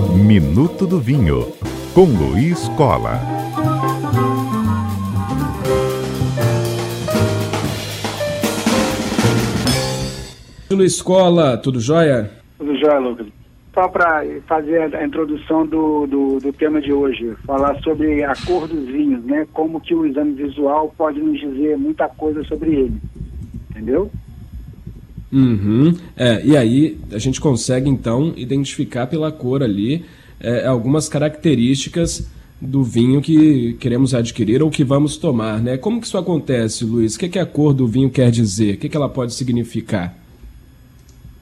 Minuto do Vinho, com Luiz Cola. Luiz Cola, tudo jóia? Tudo jóia, Lucas. Só para fazer a introdução do, do, do, tema de hoje, falar sobre a cor dos vinhos, né? Como que o exame visual pode nos dizer muita coisa sobre ele. Entendeu? Uhum. É, e aí a gente consegue então identificar pela cor ali é, algumas características do vinho que queremos adquirir ou que vamos tomar, né? Como que isso acontece, Luiz? O que, que a cor do vinho quer dizer? O que, que ela pode significar?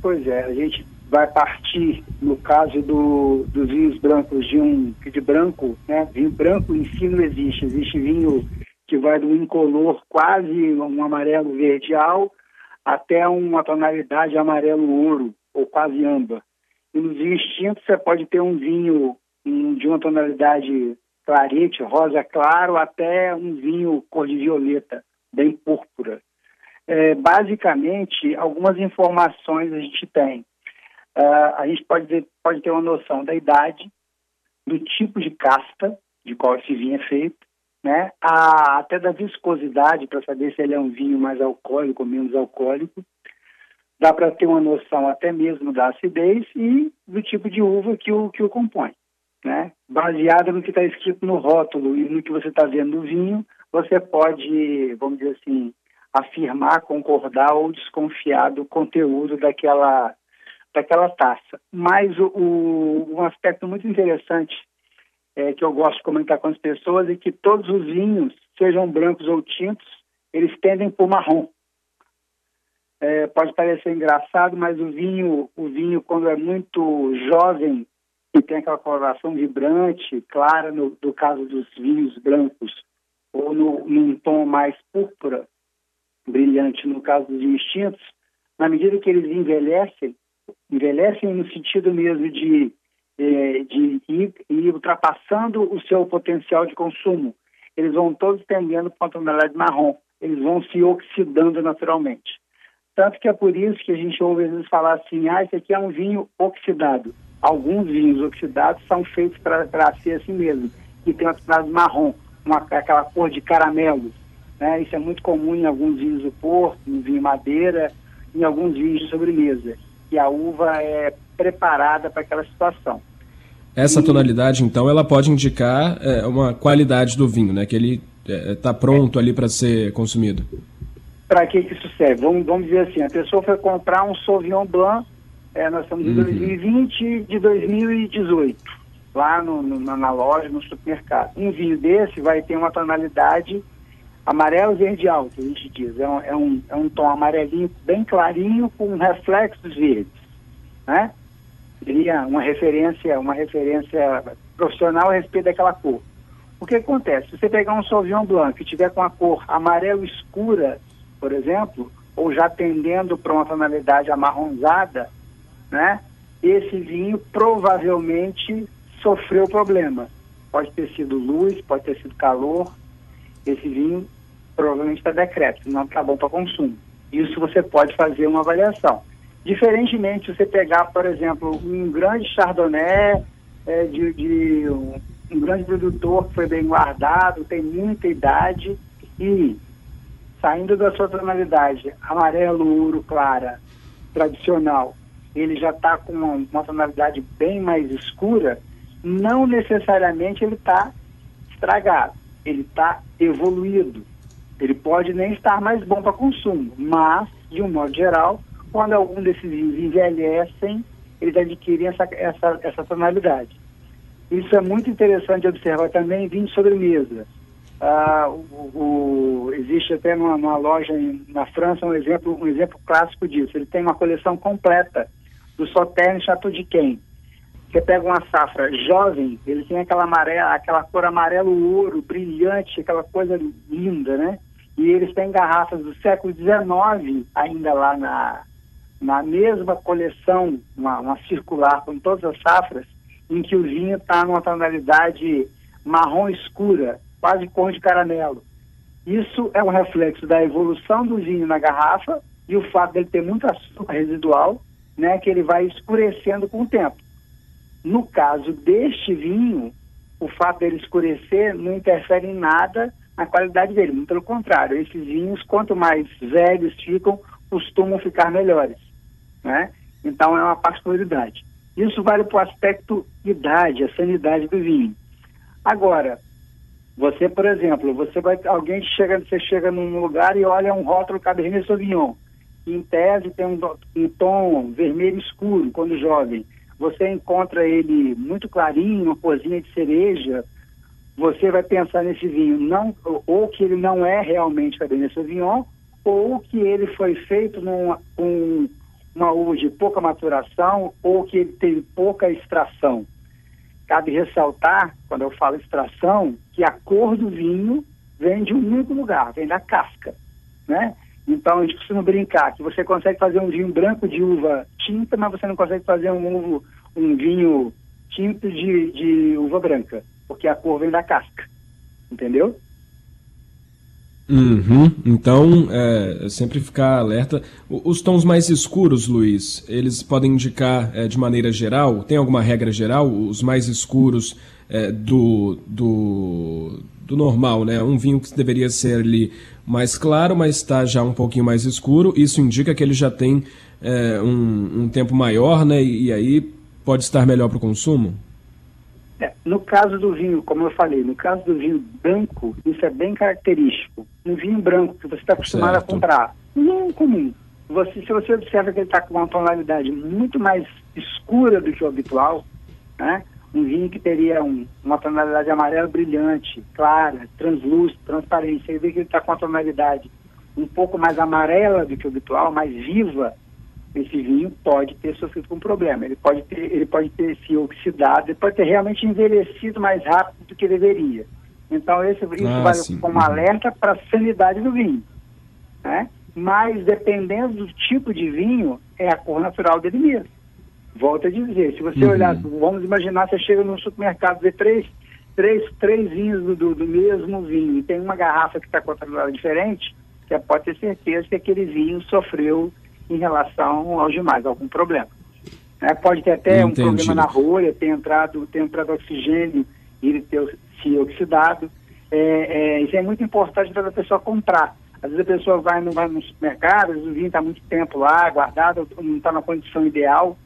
Pois é, a gente vai partir, no caso do, dos vinhos brancos, de um de branco, né? Vinho branco em si não existe. Existe vinho que vai do incolor quase um amarelo verdeal até uma tonalidade amarelo-ouro, ou quase âmbar. E nos vinhos tintos você pode ter um vinho de uma tonalidade clarete, rosa claro, até um vinho cor de violeta, bem púrpura. É, basicamente, algumas informações a gente tem. Uh, a gente pode, pode ter uma noção da idade, do tipo de casta de qual esse vinho é feito, né? A, até da viscosidade para saber se ele é um vinho mais alcoólico ou menos alcoólico. Dá para ter uma noção até mesmo da acidez e do tipo de uva que o, que o compõe. Né? Baseada no que está escrito no rótulo e no que você está vendo no vinho, você pode, vamos dizer assim, afirmar, concordar ou desconfiar do conteúdo daquela, daquela taça. Mas o, o, um aspecto muito interessante é, que eu gosto de comentar com as pessoas é que todos os vinhos, sejam brancos ou tintos, eles tendem por marrom. É, pode parecer engraçado, mas o vinho, o vinho quando é muito jovem e tem aquela coloração vibrante, clara, no, caso dos vinhos brancos, ou no, num tom mais púrpura, brilhante no caso dos vinhos tintos, na medida que eles envelhecem, envelhecem no sentido mesmo de é, de ir, ir, ultrapassando o seu potencial de consumo. Eles vão todos tendendo para a tonalidade marrom, eles vão se oxidando naturalmente. Tanto que é por isso que a gente ouve às vezes falar assim, ah, esse aqui é um vinho oxidado. Alguns vinhos oxidados são feitos para ser assim mesmo, que tem uma tonalidade marrom, uma, aquela cor de caramelo. Né? Isso é muito comum em alguns vinhos do Porto, no vinho madeira, em alguns vinhos de sobremesa. E a uva é preparada para aquela situação. Essa tonalidade, então, ela pode indicar é, uma qualidade do vinho, né? Que ele está é, pronto ali para ser consumido. Para que, que isso serve? Vamos, vamos dizer assim, a pessoa foi comprar um Sauvignon Blanc, é, nós estamos em uhum. 2020 de 2018, lá no, no, na loja, no supermercado. Um vinho desse vai ter uma tonalidade amarelo verdeal, que a gente diz. É um, é um, é um tom amarelinho bem clarinho com reflexos verdes, né? Seria uma referência, uma referência profissional a respeito daquela cor. O que acontece? Se você pegar um Sauvignon Blanc e tiver com a cor amarelo escura, por exemplo, ou já tendendo para uma tonalidade amarronzada, né? Esse vinho provavelmente sofreu problema. Pode ter sido luz, pode ter sido calor. Esse vinho provavelmente está decreto, não está bom para consumo. Isso você pode fazer uma avaliação. Diferentemente, se você pegar, por exemplo, um grande chardonnay é, de, de um, um, grande produtor que foi bem guardado, tem muita idade e saindo da sua tonalidade amarelo, ouro, clara, tradicional, ele já está com uma, uma, tonalidade bem mais escura, não necessariamente ele está estragado, ele está evoluído. Ele pode nem estar mais bom para consumo, mas, de um modo geral, quando algum desses vinhos envelhecem, eles adquirem essa, essa, essa tonalidade. Isso é muito interessante observar também vinho sobremesa. Ah, o, o, existe até numa, numa, loja em, na França um exemplo, um exemplo clássico disso. Ele tem uma coleção completa do Sauternes Chateau de Quem. Você pega uma safra jovem, ele tem aquela amarela, aquela cor amarelo ouro, brilhante, aquela coisa linda, né? E eles têm garrafas do século XIX ainda lá na, na mesma coleção, uma, uma circular com todas as safras, em que o vinho está numa tonalidade marrom escura, quase cor de caramelo. Isso é um reflexo da evolução do vinho na garrafa e o fato dele ter muito açúcar residual, né, que ele vai escurecendo com o tempo. No caso deste vinho, o fato dele escurecer não interfere em nada na qualidade dele. Muito pelo contrário, esses vinhos, quanto mais velhos ficam, costumam ficar melhores. Né? Então é uma particularidade. Isso vale para o aspecto idade, a sanidade do vinho. Agora, você, por exemplo, você vai, alguém chega, você chega num lugar e olha um rótulo Cabernet Sauvignon, que em tese tem um, um tom vermelho escuro quando jovem você encontra ele muito clarinho, uma cozinha de cereja, você vai pensar nesse vinho não ou que ele não é realmente Cabernet Sauvignon, ou que ele foi feito com uma uva de pouca maturação, ou que ele teve pouca extração. Cabe ressaltar, quando eu falo extração, que a cor do vinho vem de um único lugar, vem da casca, né? Então a gente costuma brincar que você consegue fazer um vinho branco de uva tinta, mas você não consegue fazer um, um vinho tinto de, de uva branca, porque a cor vem da casca. Entendeu? Uhum. Então, é, sempre ficar alerta. Os tons mais escuros, Luiz, eles podem indicar é, de maneira geral? Tem alguma regra geral? Os mais escuros é, do, do, do normal, né? Um vinho que deveria ser ali mais claro, mas está já um pouquinho mais escuro. Isso indica que ele já tem é, um, um, tempo maior, né? E, e aí pode estar melhor para o consumo? É, no caso do vinho, como eu falei, no caso do vinho branco, isso é bem característico. Um vinho branco que você está acostumado certo. a comprar, não é comum. Você, se você observa que ele está com uma tonalidade muito mais escura do que o habitual, né? um vinho que teria um, uma tonalidade amarela brilhante, clara, translúcida, transparente. Você vê que ele está com uma tonalidade um pouco mais amarela do que o habitual, mais viva, esse vinho pode ter sofrido com um problema. Ele pode ter, ele pode ter se oxidado, ele pode ter realmente envelhecido mais rápido do que deveria. Então, esse vinho ah, vai sim. como alerta para a sanidade do vinho. Né? Mas, dependendo do tipo de vinho, é a cor natural dele mesmo. Volto a dizer, se você uhum. olhar, vamos imaginar, você chega no supermercado, vê três, três, três vinhos do, do, mesmo vinho e tem uma garrafa que está com a tonalidade diferente, você pode ter certeza que aquele vinho sofreu em relação aos demais, algum problema. É, pode ter até Entendi. um problema na rolha, ter entrado, ter entrado oxigênio e ele ter se oxidado. É, é, isso é muito importante para a pessoa comprar. Às vezes a pessoa vai, não vai no supermercado, o vinho está muito tempo lá, guardado, não está na condição ideal,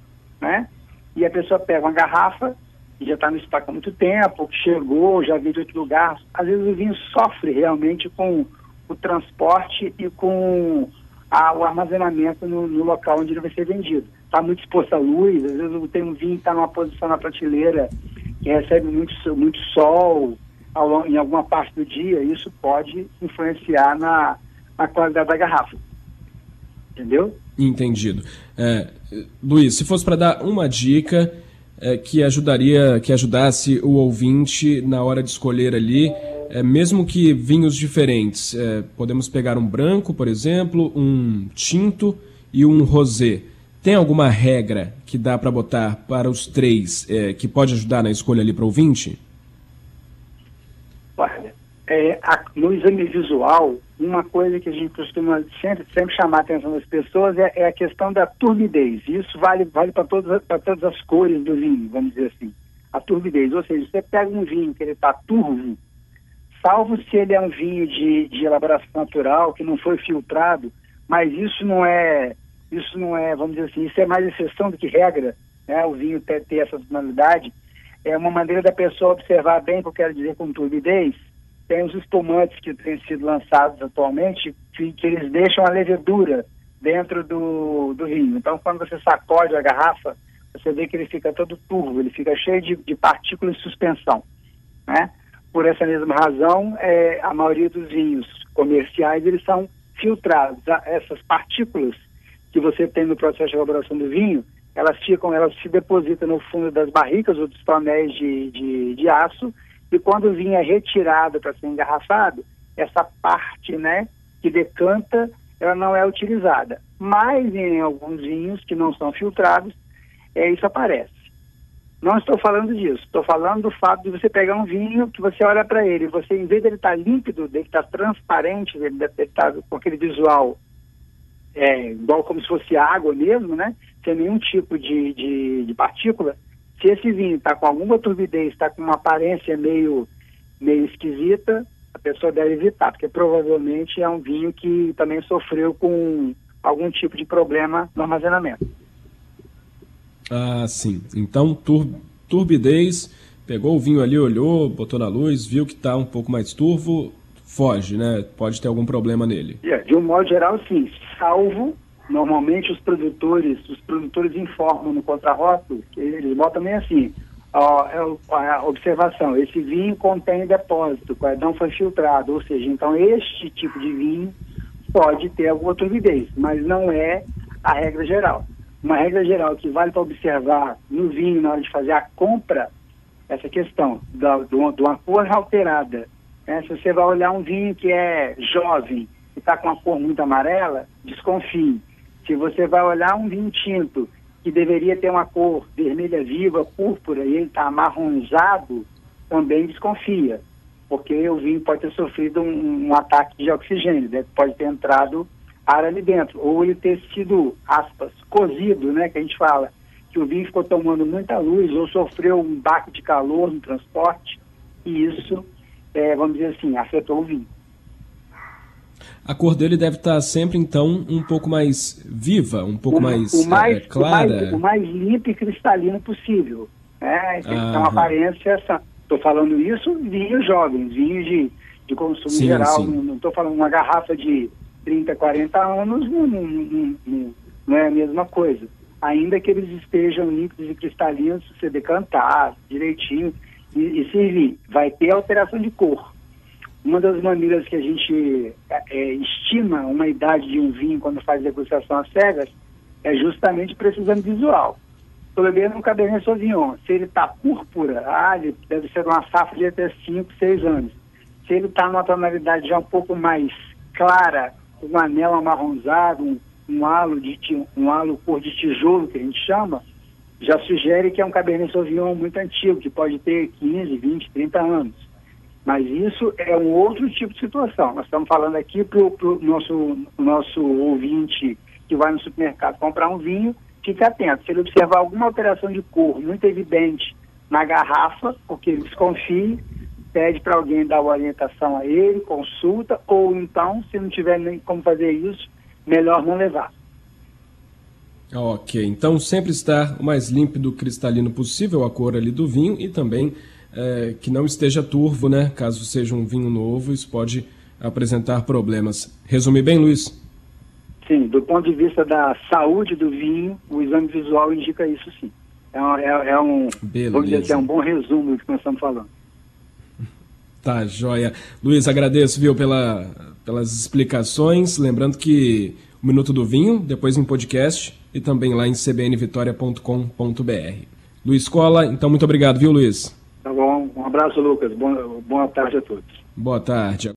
né? E a pessoa pega uma garrafa, que já está no estoque há muito tempo, que chegou, já veio de outro lugar. Às vezes o vinho sofre realmente com o transporte e com o armazenamento no, no, local onde ele vai ser vendido. Está muito exposto à luz, às vezes tem um vinho que está numa posição na prateleira que recebe muito, muito sol ao, em alguma parte do dia, isso pode influenciar na, na qualidade da garrafa. Entendeu? Entendido. É, Luiz, se fosse para dar uma dica é, que ajudaria, que ajudasse o ouvinte na hora de escolher ali é, mesmo que vinhos diferentes, é, podemos pegar um branco, por exemplo, um tinto e um rosé. Tem alguma regra que dá para botar para os três é, que pode ajudar na escolha ali para o ouvinte? Olha, é, a, no exame visual, uma coisa que a gente costuma sempre, sempre chamar a atenção das pessoas é, é a questão da turbidez. Isso vale, vale para todas, todas as cores do vinho, vamos dizer assim. A turbidez, ou seja, você pega um vinho que ele está turvo, salvo se ele é um vinho de, de elaboração natural, que não foi filtrado, mas isso não é, isso não é, vamos dizer assim, isso é mais exceção do que regra, né? O vinho ter, ter essa tonalidade. É uma maneira da pessoa observar bem que eu quero dizer com turbidez. Tem os espumantes que têm sido lançados atualmente, que, que eles deixam a levedura dentro do, do vinho. Então, quando você sacode a garrafa, você vê que ele fica todo turvo, ele fica cheio de, de partículas de suspensão, né? Por essa mesma razão, é, a maioria dos vinhos comerciais eles são filtrados. Essas partículas que você tem no processo de elaboração do vinho, elas ficam, elas se depositam no fundo das barricas ou dos tonéis de, de, de aço e quando o vinho é retirado para ser engarrafado, essa parte, né, que decanta, ela não é utilizada. Mas em alguns vinhos que não são filtrados, é, isso aparece. Não estou falando disso. Estou falando do fato de você pegar um vinho que você olha para ele, você, em vez dele estar tá límpido, dele estar tá transparente, ele estar tá com aquele visual é, igual como se fosse água mesmo, né? Sem nenhum tipo de, de, de partícula. Se esse vinho está com alguma turbidez, está com uma aparência meio, meio esquisita, a pessoa deve evitar, porque provavelmente é um vinho que também sofreu com algum tipo de problema no armazenamento. Ah, sim. Então, tur turbidez, pegou o vinho ali, olhou, botou na luz, viu que está um pouco mais turvo, foge, né? Pode ter algum problema nele. Yeah, de um modo geral, sim. Salvo, normalmente os produtores, os produtores informam no contrarrótulo, eles botam meio assim, ó, é a observação, esse vinho contém depósito, não foi filtrado, ou seja, então este tipo de vinho pode ter alguma turbidez, mas não é a regra geral uma regra geral que vale para observar no vinho na hora de fazer a compra, essa questão da, de uma cor alterada. Né? Se você vai olhar um vinho que é jovem e está com uma cor muito amarela, desconfie. Se você vai olhar um vinho tinto que deveria ter uma cor vermelha viva, púrpura, e ele está amarronzado, também desconfia, porque o vinho pode ter sofrido um, um ataque de oxigênio, né? pode ter entrado ar ali dentro, ou ele ter sido, aspas, cozido, né, que a gente fala, que o vinho ficou tomando muita luz ou sofreu um baque de calor no transporte, e isso, é, vamos dizer assim, afetou o vinho. A cor dele deve estar sempre, então, um pouco mais viva, um pouco o, mais, o mais é, clara. O mais, o mais limpo e cristalino possível. Né? Tem ah, uma aparência. Estou falando isso vinhos jovens, vinhos de, de consumo sim, geral. Sim. Não estou falando uma garrafa de 30, 40 anos, não, não, não, não, é a mesma coisa. Ainda que eles estejam líquidos e cristalinos, se você decantar direitinho e, e servir, vai ter alteração de cor. Uma das maneiras que a gente é, é estima uma idade de um vinho quando faz degustação às cegas é justamente exame visual. Estou bebendo um Cabernet Sauvignon. Se ele está púrpura, ah, ele deve ser uma safra de até 5, 6 anos. Se ele está numa tonalidade já um pouco mais clara, um anel amarronzado, um, um halo de um halo cor de tijolo que a gente chama, já sugere que é um Cabernet Sauvignon muito antigo, que pode ter 15, 20, 30 anos. Mas isso é um outro tipo de situação. Nós estamos falando aqui para o nosso, nosso ouvinte que vai no supermercado comprar um vinho, fique atento. Se ele observar alguma alteração de cor muito evidente na garrafa, porque ele desconfie, pede para alguém dar orientação a ele, consulta, ou então, se não tiver nem como fazer isso, melhor não levar. Ok, então sempre estar o mais límpido cristalino possível a cor ali do vinho e também é, que não esteja turvo, né? Caso seja um vinho novo, isso pode apresentar problemas. Resumir bem, Luiz? Sim, do ponto de vista da saúde do vinho, o exame visual indica isso sim. É, um, é, é um, vamos dizer assim, é um bom resumo do que nós estamos falando. Tá, joia. Luiz, agradeço, viu, pela, pelas explicações. Lembrando que Minuto do Vinho, depois em podcast e também lá em cbnvitoria.com.br. Luiz Cola, então muito obrigado, viu, Luiz? Tá bom. Um abraço, Lucas. Boa, boa tarde a todos. Boa tarde.